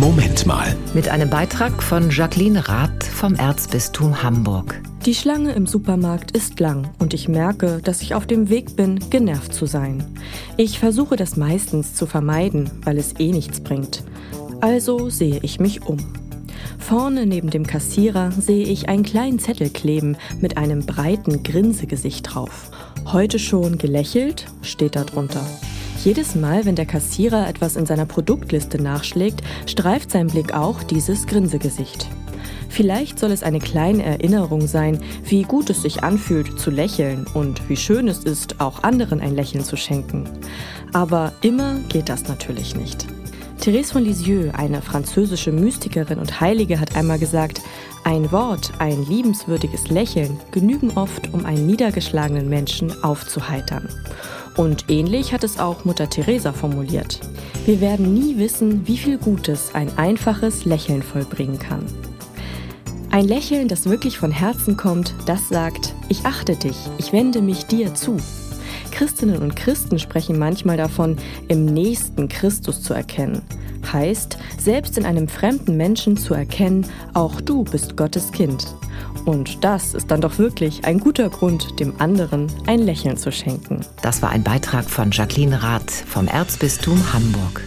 Moment mal. Mit einem Beitrag von Jacqueline Rath vom Erzbistum Hamburg. Die Schlange im Supermarkt ist lang und ich merke, dass ich auf dem Weg bin, genervt zu sein. Ich versuche das meistens zu vermeiden, weil es eh nichts bringt. Also sehe ich mich um. Vorne neben dem Kassierer sehe ich einen kleinen Zettel kleben mit einem breiten Grinsegesicht drauf. Heute schon gelächelt, steht da drunter. Jedes Mal, wenn der Kassierer etwas in seiner Produktliste nachschlägt, streift sein Blick auch dieses Grinsegesicht. Vielleicht soll es eine kleine Erinnerung sein, wie gut es sich anfühlt zu lächeln und wie schön es ist, auch anderen ein Lächeln zu schenken. Aber immer geht das natürlich nicht. Therese von Lisieux, eine französische Mystikerin und Heilige, hat einmal gesagt, ein Wort, ein liebenswürdiges Lächeln genügen oft, um einen niedergeschlagenen Menschen aufzuheitern. Und ähnlich hat es auch Mutter Teresa formuliert. Wir werden nie wissen, wie viel Gutes ein einfaches Lächeln vollbringen kann. Ein Lächeln, das wirklich von Herzen kommt, das sagt, ich achte dich, ich wende mich dir zu. Christinnen und Christen sprechen manchmal davon, im nächsten Christus zu erkennen. Heißt, selbst in einem fremden Menschen zu erkennen, auch du bist Gottes Kind. Und das ist dann doch wirklich ein guter Grund, dem anderen ein Lächeln zu schenken. Das war ein Beitrag von Jacqueline Rath vom Erzbistum Hamburg.